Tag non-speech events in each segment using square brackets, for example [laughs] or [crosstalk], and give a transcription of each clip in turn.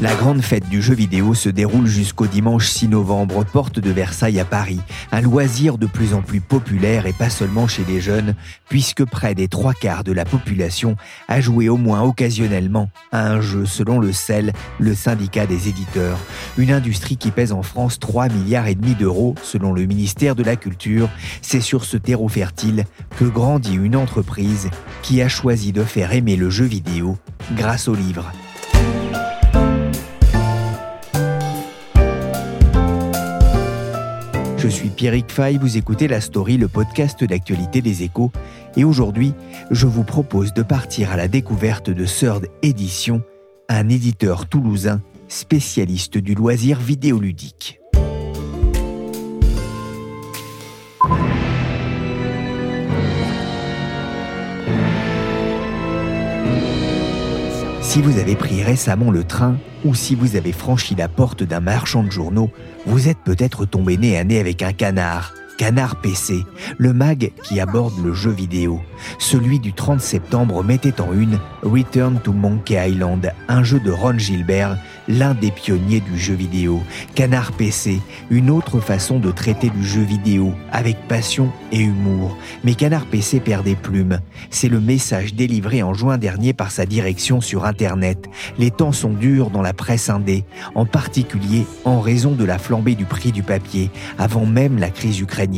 La grande fête du jeu vidéo se déroule jusqu'au dimanche 6 novembre, porte de Versailles à Paris. Un loisir de plus en plus populaire et pas seulement chez les jeunes, puisque près des trois quarts de la population a joué au moins occasionnellement à un jeu selon le CEL, le syndicat des éditeurs. Une industrie qui pèse en France 3 milliards et demi d'euros selon le ministère de la Culture. C'est sur ce terreau fertile que grandit une entreprise qui a choisi de faire aimer le jeu vidéo grâce au livre. Je suis Pierrick Fay, vous écoutez La Story, le podcast d'actualité des échos. Et aujourd'hui, je vous propose de partir à la découverte de Third Edition, un éditeur toulousain spécialiste du loisir vidéoludique. Si vous avez pris récemment le train ou si vous avez franchi la porte d'un marchand de journaux, vous êtes peut-être tombé nez à nez avec un canard. Canard PC, le mag qui aborde le jeu vidéo. Celui du 30 septembre mettait en une Return to Monkey Island, un jeu de Ron Gilbert, l'un des pionniers du jeu vidéo. Canard PC, une autre façon de traiter du jeu vidéo, avec passion et humour. Mais Canard PC perd des plumes. C'est le message délivré en juin dernier par sa direction sur Internet. Les temps sont durs dans la presse indé, en particulier en raison de la flambée du prix du papier, avant même la crise ukrainienne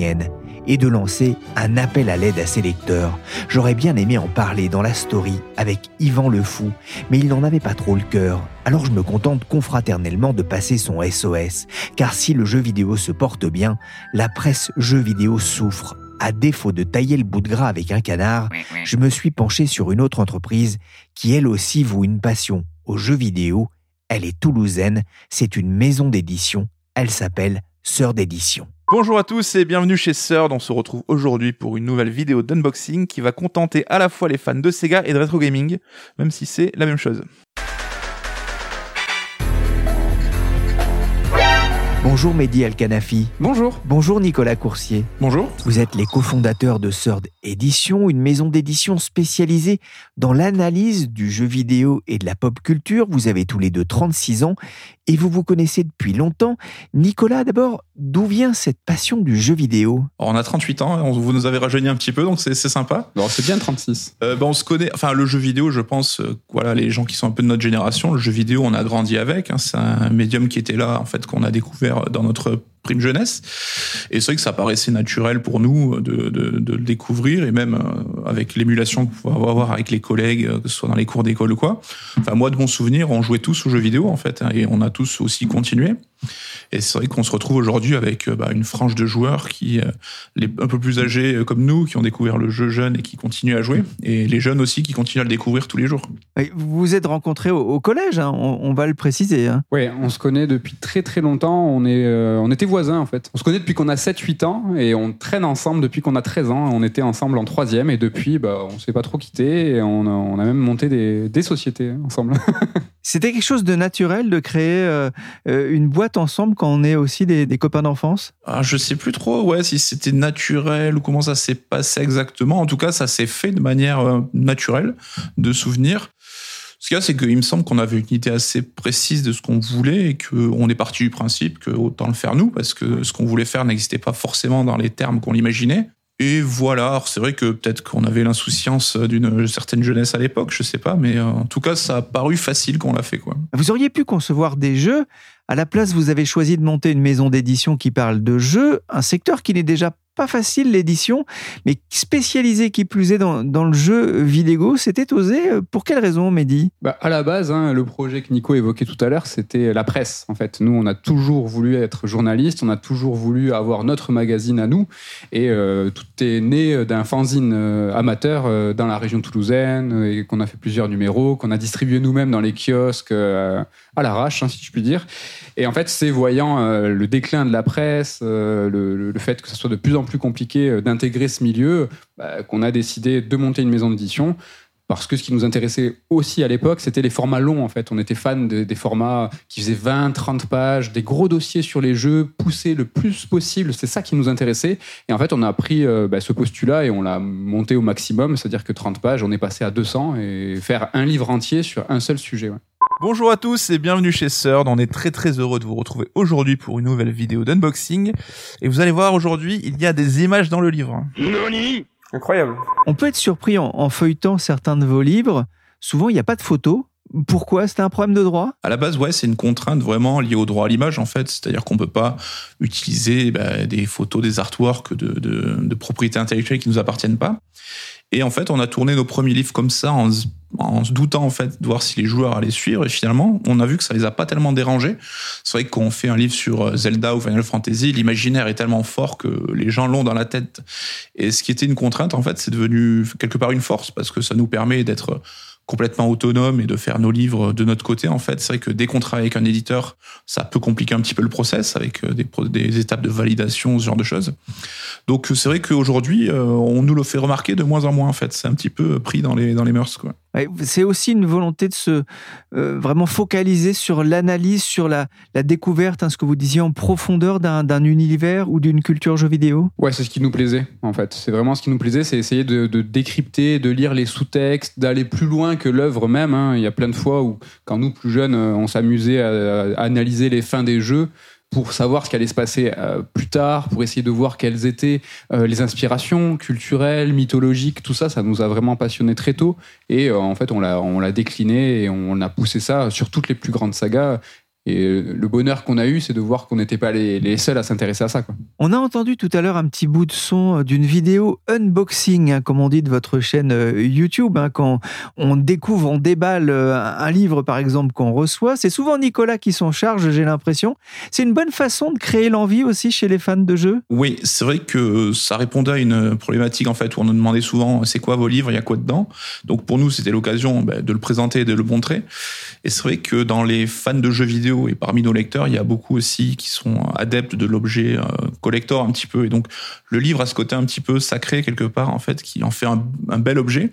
et de lancer un appel à l'aide à ses lecteurs. J'aurais bien aimé en parler dans la story avec Yvan le Fou, mais il n'en avait pas trop le cœur. Alors je me contente confraternellement de passer son SOS, car si le jeu vidéo se porte bien, la presse jeu vidéo souffre. À défaut de tailler le bout de gras avec un canard, je me suis penché sur une autre entreprise qui elle aussi voue une passion au jeu vidéo. Elle est toulousaine, c'est une maison d'édition, elle s'appelle Sœur d'édition. Bonjour à tous et bienvenue chez Third. On se retrouve aujourd'hui pour une nouvelle vidéo d'unboxing qui va contenter à la fois les fans de Sega et de retro gaming, même si c'est la même chose. Bonjour Mehdi Alkanafi. Bonjour. Bonjour Nicolas Coursier. Bonjour. Vous êtes les cofondateurs de Third Edition, une maison d'édition spécialisée dans l'analyse du jeu vidéo et de la pop culture. Vous avez tous les deux 36 ans et vous vous connaissez depuis longtemps. Nicolas, d'abord, d'où vient cette passion du jeu vidéo? On a 38 ans, on, vous nous avez rajeuni un petit peu, donc c'est sympa. Bon, c'est bien 36. Euh, ben on se connaît, enfin le jeu vidéo, je pense, euh, voilà, les gens qui sont un peu de notre génération, le jeu vidéo, on a grandi avec. Hein, c'est un médium qui était là, en fait, qu'on a découvert dans notre prime jeunesse. Et c'est vrai que ça paraissait naturel pour nous de, de, de le découvrir, et même euh, avec l'émulation qu'on pouvait avoir avec les collègues, que ce soit dans les cours d'école ou quoi. Enfin, moi, de mon souvenir, on jouait tous aux jeux vidéo, en fait, hein, et on a tous aussi continué. Et c'est vrai qu'on se retrouve aujourd'hui avec bah, une frange de joueurs qui, euh, les un peu plus âgés euh, comme nous, qui ont découvert le jeu jeune et qui continuent à jouer, et les jeunes aussi qui continuent à le découvrir tous les jours. Vous vous êtes rencontrés au, au collège, hein, on, on, va le préciser. Hein. Oui, on se connaît depuis très très longtemps. On, est, euh, on était voisins en fait. On se connaît depuis qu'on a 7-8 ans et on traîne ensemble depuis qu'on a 13 ans. On était ensemble en troisième et depuis, bah, on ne s'est pas trop quitté et on a, on a même monté des, des sociétés ensemble. [laughs] C'était quelque chose de naturel de créer euh, une boîte ensemble quand on est aussi des, des copains d'enfance? Ah, Je sais plus trop ouais, si c'était naturel ou comment ça s'est passé exactement. En tout cas, ça s'est fait de manière euh, naturelle, de souvenir. Ce qu'il y a, c'est qu'il me semble qu'on avait une idée assez précise de ce qu'on voulait et qu'on est parti du principe que autant le faire nous, parce que ce qu'on voulait faire n'existait pas forcément dans les termes qu'on l'imaginait. Et voilà, c'est vrai que peut-être qu'on avait l'insouciance d'une certaine jeunesse à l'époque, je sais pas, mais en tout cas, ça a paru facile qu'on l'a fait. Quoi. Vous auriez pu concevoir des jeux. À la place, vous avez choisi de monter une maison d'édition qui parle de jeux, un secteur qui n'est déjà pas facile l'édition, mais spécialisé qui plus est dans, le jeu vidéo, c'était osé. Pour quelle raison, Mehdi? Bah, À la base, hein, le projet que Nico évoquait tout à l'heure, c'était la presse. En fait, nous, on a toujours voulu être journaliste, on a toujours voulu avoir notre magazine à nous, et euh, tout est né d'un fanzine euh, amateur euh, dans la région toulousaine, et qu'on a fait plusieurs numéros, qu'on a distribué nous-mêmes dans les kiosques à l'arrache, hein, si je puis dire. Et en fait, c'est voyant le déclin de la presse, le, le, fait que ce soit de plus en plus compliqué d'intégrer ce milieu, bah, qu'on a décidé de monter une maison d'édition parce que ce qui nous intéressait aussi à l'époque, c'était les formats longs en fait. On était fan des formats qui faisaient 20, 30 pages, des gros dossiers sur les jeux, poussés le plus possible. C'est ça qui nous intéressait. Et en fait, on a pris euh, bah, ce postulat et on l'a monté au maximum. C'est-à-dire que 30 pages, on est passé à 200 et faire un livre entier sur un seul sujet. Bonjour à tous et bienvenue chez Third. On est très très heureux de vous retrouver aujourd'hui pour une nouvelle vidéo d'unboxing. Et vous allez voir aujourd'hui, il y a des images dans le livre. Noni Incroyable. On peut être surpris en, feuilletant certains de vos livres. Souvent, il n'y a pas de photos. Pourquoi C'était un problème de droit? À la base, ouais, c'est une contrainte vraiment liée au droit à l'image, en fait. C'est-à-dire qu'on peut pas utiliser bah, des photos, des artworks de, de, de propriétés intellectuelles qui nous appartiennent pas. Et en fait, on a tourné nos premiers livres comme ça en, en se doutant en fait de voir si les joueurs allaient suivre. Et finalement, on a vu que ça les a pas tellement dérangés. C'est vrai que quand on fait un livre sur euh, Zelda ou Final Fantasy, l'imaginaire est tellement fort que les gens l'ont dans la tête. Et ce qui était une contrainte, en fait, c'est devenu quelque part une force parce que ça nous permet d'être complètement autonome et de faire nos livres de notre côté, en fait. C'est vrai que dès qu'on travaille avec un éditeur, ça peut compliquer un petit peu le process avec euh, des, des étapes de validation, ce genre de choses. Donc c'est vrai qu'aujourd'hui, euh, on nous le fait remarquer de moins en moins, en fait. C'est un petit peu pris dans les, dans les mœurs, quoi. C'est aussi une volonté de se euh, vraiment focaliser sur l'analyse, sur la, la découverte, hein, ce que vous disiez en profondeur d'un univers ou d'une culture jeu vidéo. Ouais, c'est ce qui nous plaisait en fait. C'est vraiment ce qui nous plaisait, c'est essayer de, de, décrypter, de lire les sous-textes, d'aller plus loin que l'œuvre même. Hein. Il y a plein de fois où, quand nous plus jeunes, euh, on s'amusait à, à analyser les fins des jeux pour savoir ce qui allait se passer euh, plus tard, pour essayer de voir quelles étaient euh, les inspirations culturelles, mythologiques, tout ça, ça nous a vraiment passionné très tôt. Et en fait, on l'a, on l'a décliné et on a poussé ça sur toutes les plus grandes sagas. Et le bonheur qu'on a eu, c'est de voir qu'on n'était pas les, seuls à s'intéresser à ça. Quoi. On a entendu tout à l'heure un petit bout de son euh, d'une vidéo unboxing, hein, comme on dit de votre chaîne euh, YouTube. Hein, quand on découvre, on déballe euh, un livre, par exemple, qu'on reçoit, c'est souvent Nicolas qui s'en charge, j'ai l'impression. C'est une bonne façon de créer l'envie aussi chez les fans de jeux? Oui, c'est vrai que ça répondait à une problématique, en fait, où on nous demandait souvent c'est quoi vos livres, il y a quoi dedans? Donc pour nous, c'était l'occasion ben, de le présenter, de le montrer. Et c'est vrai que dans les fans de jeux vidéo, et parmi nos lecteurs, il y a beaucoup aussi qui sont adeptes de l'objet euh, collector un petit peu. Et donc, le livre a ce côté un petit peu sacré quelque part, en fait, qui en fait un, bel objet.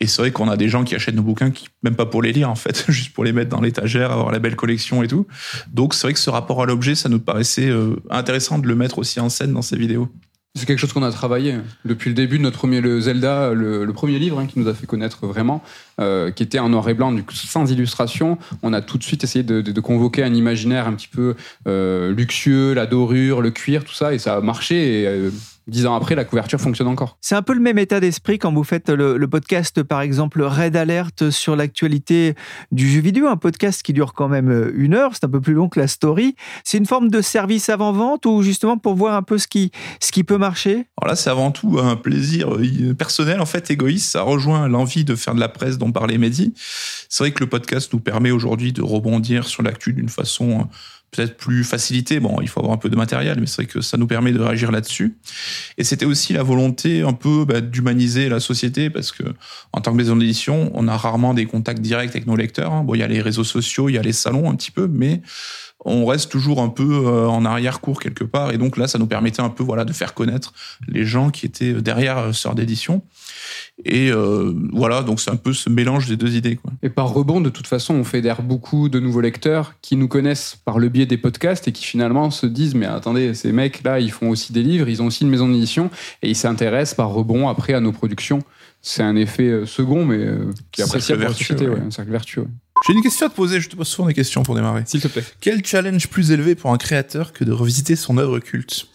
Et c'est vrai qu'on a des gens qui achètent nos bouquins, qui, même pas pour les lire en fait, [laughs] juste pour les mettre dans l'étagère, avoir la belle collection et tout. Donc c'est vrai que ce rapport à l'objet, ça nous paraissait euh, intéressant de le mettre aussi en scène dans ces vidéos. C'est quelque chose qu'on a travaillé depuis le début de notre premier le Zelda, le, premier livre hein, qui nous a fait connaître vraiment, euh, qui était en noir et blanc, sans illustration. On a tout de suite essayé de, convoquer un imaginaire un petit peu euh, luxueux, la dorure, le cuir, tout ça, et ça a marché. Et, euh, dix ans après, la couverture fonctionne encore. C'est un peu le même état d'esprit quand vous faites le, podcast, par exemple, Red Alert sur l'actualité du jeu vidéo, un podcast qui dure quand même euh, une heure, c'est un peu plus long que la story. C'est une forme de service avant-vente ou justement pour voir un peu ce qui, ce qui peut marcher? Alors là, c'est avant tout un plaisir euh, personnel, en fait, égoïste. Ça rejoint l'envie de faire de la presse dont parlait Mehdi. C'est vrai que le podcast nous permet aujourd'hui de rebondir sur l'actu d'une façon peut-être plus facilité. Bon, il faut avoir un peu de matériel, mais c'est vrai que ça nous permet de réagir là-dessus. Et c'était aussi la volonté un peu bah, d'humaniser la société, parce que en tant que maison d'édition, on a rarement des contacts directs avec nos lecteurs. Hein. Bon, il y a les réseaux sociaux, il y a les salons un petit peu, mais on reste toujours un peu euh, en arrière-cours quelque part. Et donc là, ça nous permettait un peu voilà de faire connaître les gens qui étaient derrière euh, Sœur d'édition. Et euh, voilà, donc c'est un peu ce mélange des deux idées. Quoi. Et par rebond, de toute façon, on fédère beaucoup de nouveaux lecteurs qui nous connaissent par le biais des podcasts et qui finalement se disent mais attendez, ces mecs-là, ils font aussi des livres, ils ont aussi une maison d'édition et ils s'intéressent par rebond après à nos productions. C'est un effet second, mais qui est appréciable pour la société, un cercle vertueux. J'ai une question à te poser, je te pose souvent des questions pour démarrer. S'il te plaît. Quel challenge plus élevé pour un créateur que de revisiter son œuvre culte?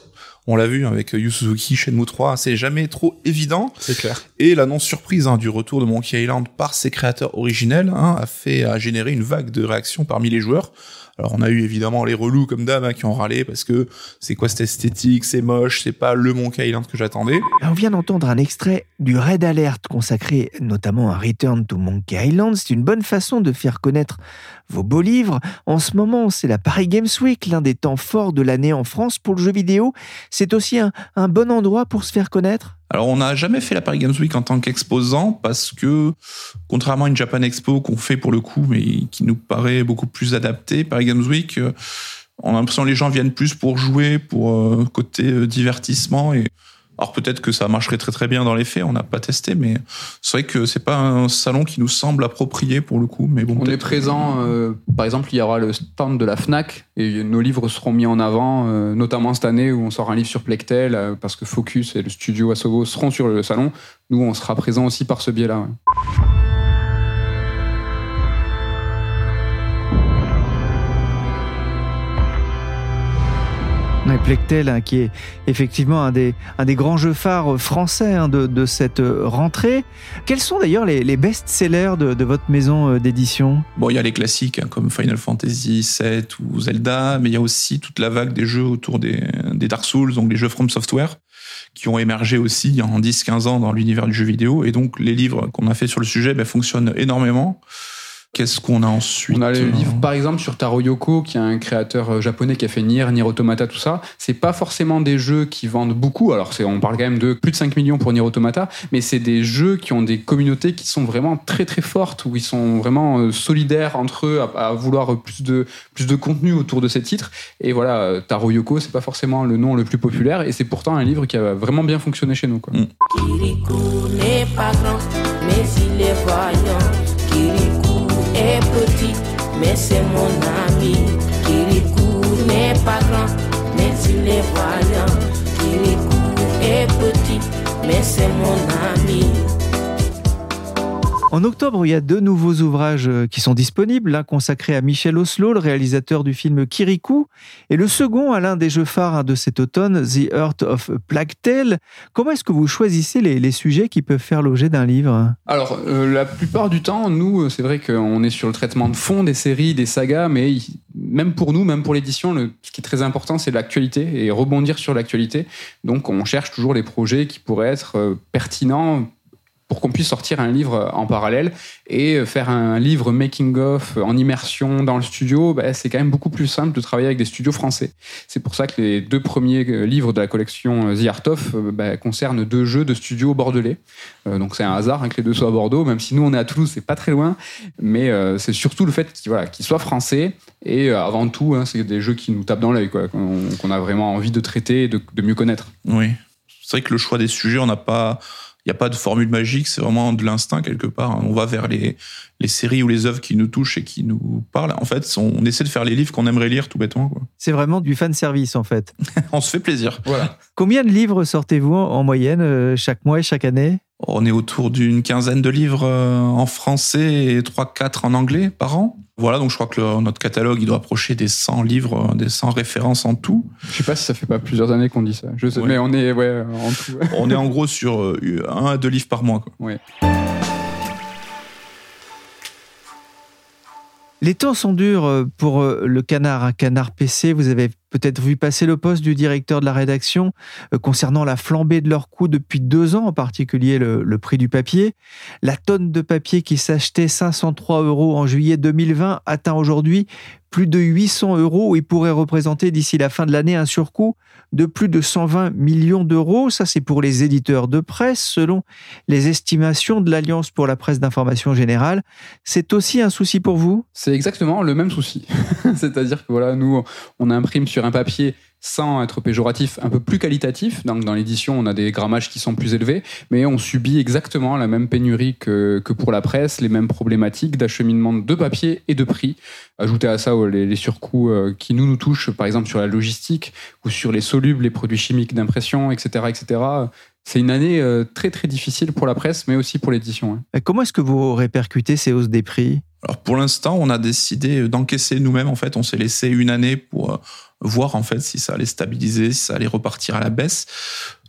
On l'a vu avec Yu Suzuki, Shenmue 3, c'est jamais trop évident. C'est clair. Et l'annonce surprise hein, du retour de Monkey Island par ses créateurs originels hein, a fait a généré une vague de réactions parmi les joueurs. Alors on a eu évidemment les relous comme d'hab hein, qui ont râlé parce que c'est quoi cette esthétique, c'est moche, c'est pas le Monkey Island que j'attendais. On vient d'entendre un extrait du Red Alert consacré notamment à Return to Monkey Island. C'est une bonne façon de faire connaître vos beaux livres. En ce moment, c'est la Paris Games Week, l'un des temps forts de l'année en France pour le jeu vidéo. C'est aussi un, un bon endroit pour se faire connaître alors, on n'a jamais fait la Paris Games Week en tant qu'exposant parce que, contrairement à une Japan Expo qu'on fait pour le coup, mais qui nous paraît beaucoup plus adaptée, Paris Games Week, euh, on a l'impression que les gens viennent plus pour jouer, pour euh, côté euh, divertissement et alors peut-être que ça marcherait très très bien dans les faits, on n'a pas testé, mais c'est vrai que c'est pas un salon qui nous semble approprié pour le coup. Mais bon, on est présent, euh, par exemple, il y aura le stand de la Fnac et nos livres seront mis en avant, euh, notamment cette année où on sort un livre sur Plectel euh, parce que Focus et le studio Asogo seront sur le salon. Nous, on sera présent aussi par ce biais-là. Ouais. Plectel, hein, qui est effectivement un des, grands jeux phares français hein, de, cette rentrée. Quels sont d'ailleurs les, best-sellers de, votre maison euh, d'édition? Bon, il y a les classiques hein, comme Final Fantasy VII ou Zelda, mais il y a aussi toute la vague des jeux autour des, des Dark Souls, donc les jeux From Software, qui ont émergé aussi en 10-15 ans dans l'univers du jeu vidéo. Et donc, les livres qu'on a fait sur le sujet ben, fonctionnent énormément. Qu'est-ce qu'on a ensuite On a le livre, par exemple, sur Taro Yoko, qui est un créateur euh, japonais qui a fait Nier, Nier Automata, tout ça. C'est pas forcément des jeux qui vendent beaucoup. Alors, c'est, on parle quand même de plus de 5 millions pour Nier Automata, mais c'est des jeux qui ont des communautés qui sont vraiment très très fortes, où ils sont vraiment euh, solidaires entre eux à, à vouloir plus de, plus de contenu autour de ces titres. Et voilà, euh, Taro Yoko, c'est pas forcément le nom le plus populaire, et c'est pourtant un livre qui a vraiment bien fonctionné chez nous. Quoi. Kirikou n'est pas grand, mais il est voyant. Mais c'est mon ami. Kirikou n'est pas grand, mais il est voyant. Kirikou est petit, mais c'est mon ami. En octobre, il y a deux nouveaux ouvrages euh, qui sont disponibles, l'un consacré à Michel Oslo, le réalisateur du film Kirikou, et le second à l'un des jeux phares de cet automne, The Earth of Plague Tale. Comment est-ce que vous choisissez les, sujets qui peuvent faire l'objet d'un livre? Alors, euh, la plupart du temps, nous, c'est vrai qu'on est sur le traitement de fond des séries, des sagas, mais même pour nous, même pour l'édition, ce qui est très important, c'est l'actualité et rebondir sur l'actualité. Donc, on cherche toujours les projets qui pourraient être euh, pertinents pour qu'on puisse sortir un livre en parallèle et faire un livre making of en immersion dans le studio, bah, c'est quand même beaucoup plus simple de travailler avec des studios français. C'est pour ça que les deux premiers livres de la collection The Art of bah, concernent deux jeux de studio bordelais. Euh, donc c'est un hasard hein, que les deux soient à Bordeaux, même si nous on est à Toulouse, c'est pas très loin, mais euh, c'est surtout le fait qu'ils soient français et euh, avant tout, hein, c'est des jeux qui nous tapent dans l'œil, qu'on qu a vraiment envie de traiter et de, mieux connaître. Oui, c'est vrai que le choix des sujets, on n'a pas n'y a pas de formule magique, c'est vraiment de l'instinct quelque part. On va vers les, les séries ou les œuvres qui nous touchent et qui nous parlent. En fait, on essaie de faire les livres qu'on aimerait lire tout bêtement. C'est vraiment du fan service en fait. [laughs] on se fait plaisir. Voilà. Combien de livres sortez-vous en moyenne euh, chaque mois et chaque année? On est autour d'une quinzaine de livres euh, en français et 3-4 en anglais par an. Voilà, donc je crois que le, notre catalogue, il doit approcher des 100 livres, des 100 références en tout. Je sais pas si ça fait pas plusieurs années qu'on dit ça. Je sais, ouais. mais on est, ouais, en tout. [laughs] on est en gros sur euh, un à deux livres par mois. Quoi. Ouais. Les temps sont durs pour le canard, un canard PC. Vous avez peut-être vu passer le poste du directeur de la rédaction concernant la flambée de leurs coûts depuis deux ans, en particulier le, le prix du papier. La tonne de papier qui s'achetait 503 euros en juillet 2020 atteint aujourd'hui plus de 800 euros et pourrait représenter d'ici la fin de l'année un surcoût de plus de 120 millions d'euros. Ça, c'est pour les éditeurs de presse, selon les estimations de l'Alliance pour la presse d'information générale. C'est aussi un souci pour vous? C'est exactement le même souci. [laughs] C'est-à-dire que voilà, nous, on imprime sur un papier sans être péjoratif, un peu plus qualitatif. Donc dans l'édition, on a des grammages qui sont plus élevés, mais on subit exactement la même pénurie que, que pour la presse, les mêmes problématiques d'acheminement de papier et de prix. Ajoutez à ça les, les surcoûts qui nous nous touchent, par exemple sur la logistique ou sur les solubles, les produits chimiques d'impression, etc., etc. C'est une année très très difficile pour la presse, mais aussi pour l'édition. Comment est-ce que vous répercutez ces hausses des prix? Alors pour l'instant, on a décidé d'encaisser nous-mêmes. En fait, on s'est laissé une année pour voir en fait si ça allait stabiliser, si ça allait repartir à la baisse.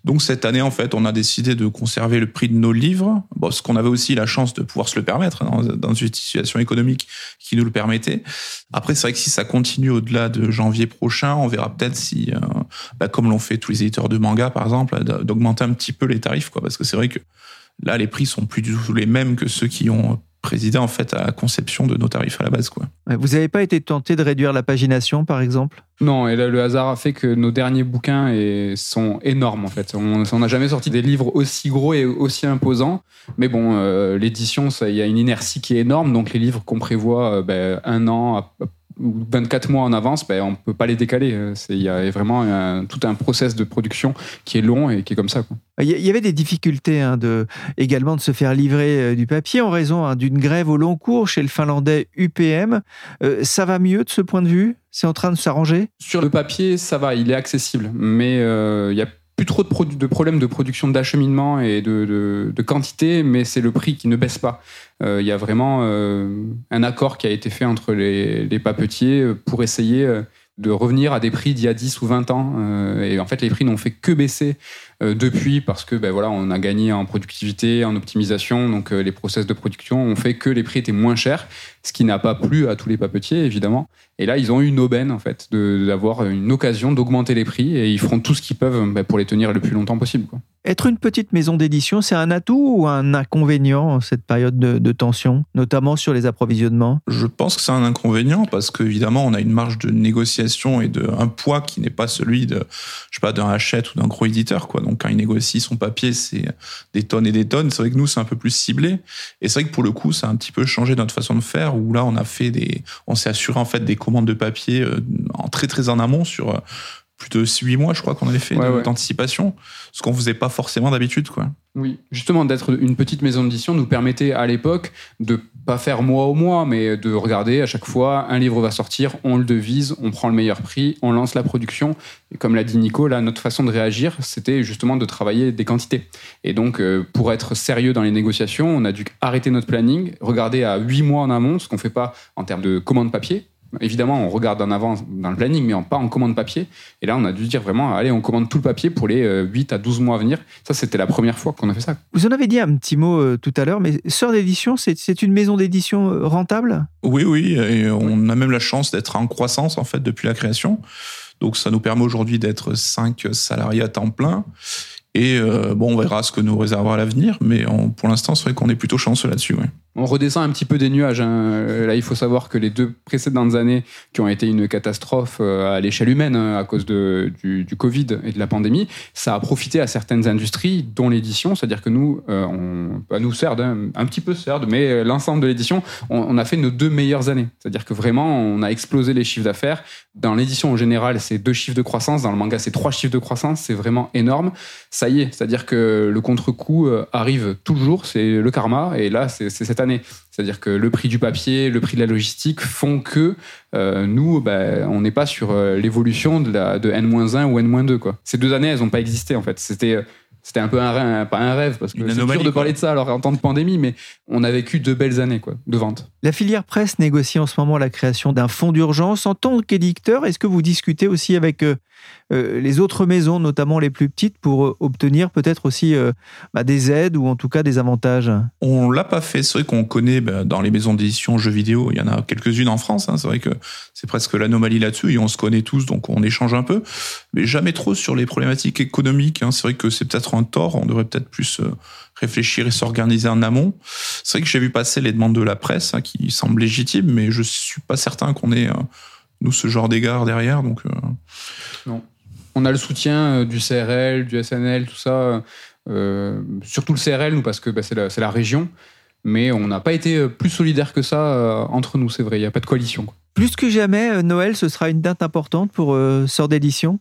Donc cette année, en fait, on a décidé de conserver le prix de nos livres, parce qu'on avait aussi la chance de pouvoir se le permettre hein, dans, dans, une situation économique qui nous le permettait. Après, c'est vrai que si ça continue au-delà de janvier prochain, on verra peut-être si, euh, bah, comme l'ont fait tous les éditeurs de manga, par exemple, d'augmenter un petit peu les tarifs, quoi, parce que c'est vrai que là, les prix sont plus du tout les mêmes que ceux qui ont présidé en fait à la conception de nos tarifs à la base. Quoi. Vous n'avez pas été tenté de réduire la pagination, par exemple? Non, et là, le hasard a fait que nos derniers bouquins sont énormes en fait. On n'a jamais sorti des livres aussi gros et aussi imposants. Mais bon, euh, l'édition, il y a une inertie qui est énorme. Donc les livres qu'on prévoit euh, ben, un an, ou 24 mois en avance, ben, on ne peut pas les décaler. Euh, il y a vraiment un, tout un process de production qui est long et qui est comme ça. Il y avait des difficultés hein, de, également de se faire livrer euh, du papier en raison hein, d'une grève au long cours chez le finlandais UPM. Euh, ça va mieux de ce point de vue? C'est en train de s'arranger? Sur le papier, ça va, il est accessible. Mais il y a plus trop de, problèmes de production d'acheminement et de, quantité, mais c'est le prix qui ne baisse pas. Euh, il y a vraiment euh, un accord qui a été fait entre les, papetiers pour essayer euh, de revenir à des prix d'il y a 10 ou 20 ans. et en fait, les prix n'ont fait que baisser depuis parce que ben voilà, on a gagné en productivité, en optimisation. Donc les process de production ont fait que les prix étaient moins chers, ce qui n'a pas plu à tous les papetiers évidemment. Et là, ils ont eu une aubaine, en fait, d'avoir une occasion d'augmenter les prix et ils feront tout ce qu'ils peuvent bah, pour les tenir le plus longtemps possible. Quoi. Être une petite maison d'édition, c'est un atout ou un inconvénient en cette période de, tension, notamment sur les approvisionnements? Je pense que c'est un inconvénient parce qu'évidemment, on a une marge de négociation et de, un poids qui n'est pas celui de, je sais pas, d'un Hachette ou d'un gros éditeur. Quoi. Donc, quand il négocie son papier, c'est des tonnes et des tonnes. C'est vrai que nous, c'est un peu plus ciblé. Et c'est vrai que pour le coup, ça a un petit peu changé notre façon de faire où là, on a fait des, on s'est assuré en fait des de papier euh, en très très en amont sur euh, plus de 8 mois, je crois qu'on avait fait d'anticipation, ce qu'on faisait pas forcément d'habitude, quoi. Oui, justement, d'être une petite maison d'édition nous permettait à l'époque de pas faire mois au mois, mais de regarder à chaque fois un livre va sortir, on le devise, on prend le meilleur prix, on lance la production. Et comme l'a dit Nico, là, notre façon de réagir, c'était justement de travailler des quantités. Et donc, euh, pour être sérieux dans les négociations, on a dû arrêter notre planning, regarder à 8 mois en amont, ce qu'on fait pas en termes de commande papier, Évidemment, on regarde en avance dans le planning, mais pas en commande papier. Et là, on a dû dire vraiment, allez, on commande tout le papier pour les 8 euh, à 12 mois à venir. Ça, c'était la première fois qu'on a fait ça. Vous en avez dit un petit mot euh, tout à l'heure, mais Sœur d'édition, c'est une maison d'édition euh, rentable? Oui, oui. Et on a même la chance d'être en croissance, en fait, depuis la création. Donc, ça nous permet aujourd'hui d'être 5 salariés à temps plein. Et bon, on verra ce que nous réservera l'avenir, mais pour l'instant, c'est vrai qu'on est plutôt chanceux là-dessus. Ouais on redescend un petit peu des nuages. Hein. Là, il faut savoir que les deux précédentes années, qui ont été une catastrophe euh, à l'échelle humaine hein, à cause du, Covid et de la pandémie, ça a profité à certaines industries, dont l'édition. C'est-à-dire que nous, euh, on, pas nous CERD, hein, un petit peu CERD, mais l'ensemble de l'édition, on, a fait nos deux meilleures années. C'est-à-dire que vraiment, on a explosé les chiffres d'affaires. Dans l'édition en général, c'est deux chiffres de croissance. Dans le manga, c'est trois chiffres de croissance. C'est vraiment énorme. Ça y est, c'est-à-dire que le contre-coup euh, arrive toujours. C'est le karma. Et là, c'est cette C'est-à-dire que le prix du papier, le prix de la logistique font que euh, nous, bah, on n'est pas sur euh, l'évolution de, de N-1 ou N-2. Quoi. Ces deux années, elles n'ont pas existé en fait. C'était euh, c'était un peu un rêve, pas un rêve, parce que c'est dur de parler de ça alors en temps de pandémie, mais on a vécu deux belles années quoi, de vente. La filière presse négocie en ce moment la création d'un fonds d'urgence. En tant qu'éditeur, est-ce que vous discutez aussi avec euh, euh, les autres maisons, notamment les plus petites, pour euh, obtenir peut-être aussi bah, des aides ou en tout cas des avantages? On l'a pas fait. C'est vrai qu'on connaît bah, dans les maisons d'édition jeux vidéo, il y en a quelques-unes en France. Hein. C'est vrai que c'est presque l'anomalie là-dessus et on se connaît tous, donc on échange un peu, mais jamais trop sur les problématiques économiques. Hein. C'est vrai que c'est peut-être un tort. On devrait peut-être plus euh, réfléchir et s'organiser en amont. C'est vrai que j'ai vu passer les demandes de la presse hein, qui semblent légitimes, mais je suis pas certain qu'on ait euh, nous ce genre d'égard derrière. Donc euh. non. On a le soutien du CRL, du SNL, tout ça. surtout le CRL, nous, parce que bah, c'est la, région. Mais on n'a pas été plus solidaire que ça entre nous, c'est vrai. Il n'y a pas de coalition. Plus que jamais, Noël, ce sera une date importante pour Sort d'édition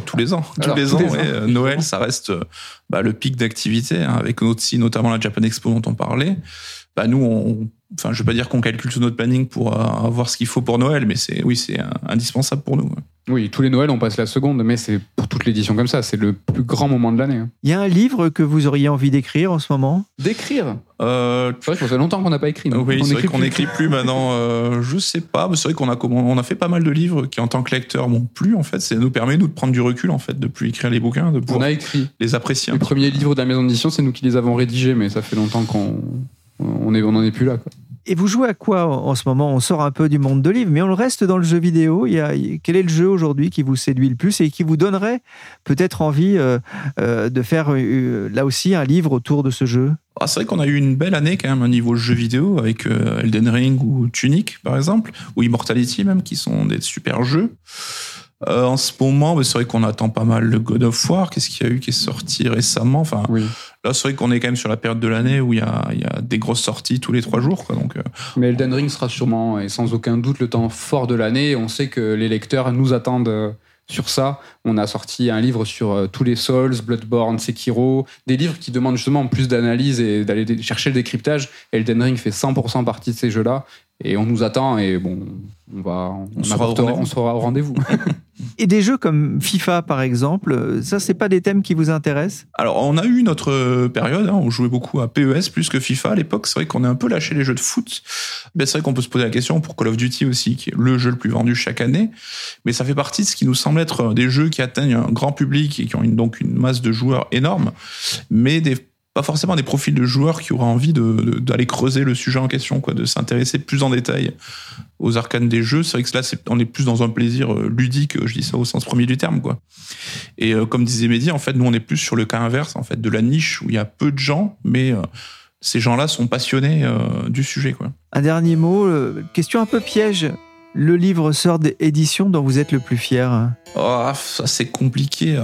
tous les ans. Tous les ans, euh, Noël, ça reste euh, bah, le pic d'activité, hein, avec aussi notamment la Japan Expo dont on parlait. Bah, nous, on, enfin, je vais pas dire qu'on calcule tout notre planning pour euh, avoir ce qu'il faut pour Noël, mais c'est, oui, c'est indispensable pour nous. Oui, tous les Noëls, on passe la seconde, mais c'est pour toute l'édition comme ça. C'est le plus grand moment de l'année. hein. Il y a un livre que vous auriez envie d'écrire en ce moment? D'écrire? Euh, C'est vrai que ça fait longtemps qu'on n'a pas écrit. oui, On c'est vrai qu'on n'écrit plus maintenant. Euh, je sais pas, mais c'est vrai qu'on a on fait pas mal de livres qui, en tant que lecteur, m'ont plu. En fait, ça nous permet nous de prendre du recul, en fait, de plus écrire les bouquins, de On pouvoir a écrit. les apprécier. Les premiers livres de la maison d'édition, c'est nous qui les avons rédigés, mais ça fait longtemps qu'on on est, on en est plus là. Quoi. Et vous jouez à quoi en ce moment? On sort un peu du monde de livres, mais on reste dans le jeu vidéo. Il y a, quel est le jeu aujourd'hui qui vous séduit le plus et qui vous donnerait peut-être envie euh, euh, de faire euh, là aussi un livre autour de ce jeu? Ah, c'est vrai qu'on a eu une belle année quand même au niveau jeu vidéo avec Elden Ring ou Tunic par exemple, ou Immortality même, qui sont des super jeux. Euh, en ce moment, c'est vrai qu'on attend pas mal le God of War. Qu'est-ce qu'il y a eu qui est sorti récemment? Enfin, Oui. là, c'est vrai qu'on est quand même sur la période de l'année où il y a, il y a des grosses sorties tous les trois jours. Quoi, donc, euh, Mais Elden Ring sera sûrement et sans aucun doute le temps fort de l'année. On sait que les lecteurs nous attendent euh, sur ça. On a sorti un livre sur euh, tous les Souls, Bloodborne, Sekiro, des livres qui demandent justement plus d'analyse et d'aller chercher le décryptage. Elden Ring fait 100% partie de ces jeux-là et on nous attend et bon, on va, on, On sera au rendez-vous. on sera au rendez-vous. [laughs] Et des jeux comme FIFA par exemple, euh, ça c'est pas des thèmes qui vous intéressent? Alors, on a eu notre euh, période, hein, on jouait beaucoup à PES plus que FIFA à l'époque. C'est vrai qu'on a un peu lâché les jeux de foot. Ben, c'est vrai qu'on peut se poser la question pour Call of Duty aussi, qui est le jeu le plus vendu chaque année. Mais ça fait partie de ce qui nous semble être des jeux qui atteignent un grand public et qui ont une, donc une masse de joueurs énorme, mais des, pas forcément des profils de joueurs qui auraient envie d'aller creuser le sujet en question, quoi, de s'intéresser plus en détail aux arcanes des jeux. C'est vrai que là, on est plus dans un plaisir euh, ludique, je dis ça au sens premier du terme, quoi. Et euh, comme disait Mehdi, en fait, nous, on est plus sur le cas inverse, en fait, de la niche où il y a peu de gens, mais euh, ces gens-là sont passionnés du sujet, quoi. Un dernier mot, question un peu piège. Le livre sort d'édition dont vous êtes le plus fier Ah, ça c'est compliqué. euh,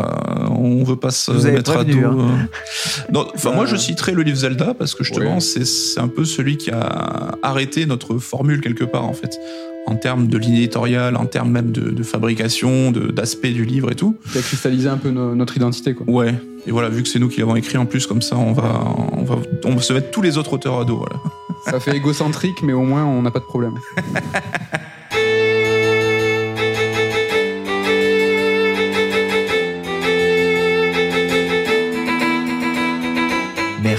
on veut pas se Vous avez mettre à dos. hein. euh. Non, enfin, moi, je citerai le livre Zelda parce que justement, c'est c'est un peu celui qui a arrêté notre formule quelque part, en fait, en termes de ligne éditoriale, en termes même de, de fabrication, de- d'aspect du livre et tout. qui a cristallisé un peu no- notre identité. Quoi. Ouais. Et voilà, vu que c'est nous qui l'avons écrit en plus, comme ça, on va, on va, on va se mettre tous les autres auteurs à dos. Voilà. Ça fait égocentrique, mais au moins on n'a pas de problème. [laughs]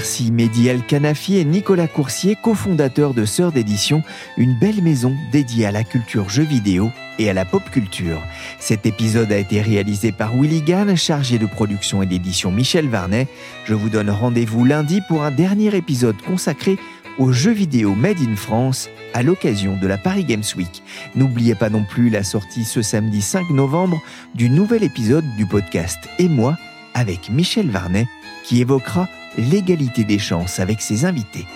Merci Mehdi El Kanafi et Nicolas Coursier, cofondateurs de Sœurs d'édition, une belle maison dédiée à la culture jeux vidéo et à la pop culture. Cet épisode a été réalisé par Willy Gann, chargé de production et d'édition Michel Varnet. Je vous donne rendez-vous lundi pour un dernier épisode consacré aux jeux vidéo Made in France à l'occasion de la Paris Games Week. N'oubliez pas non plus la sortie ce samedi 5 novembre du nouvel épisode du podcast Et moi avec Michel Varnet qui évoquera l'égalité des chances avec ses invités.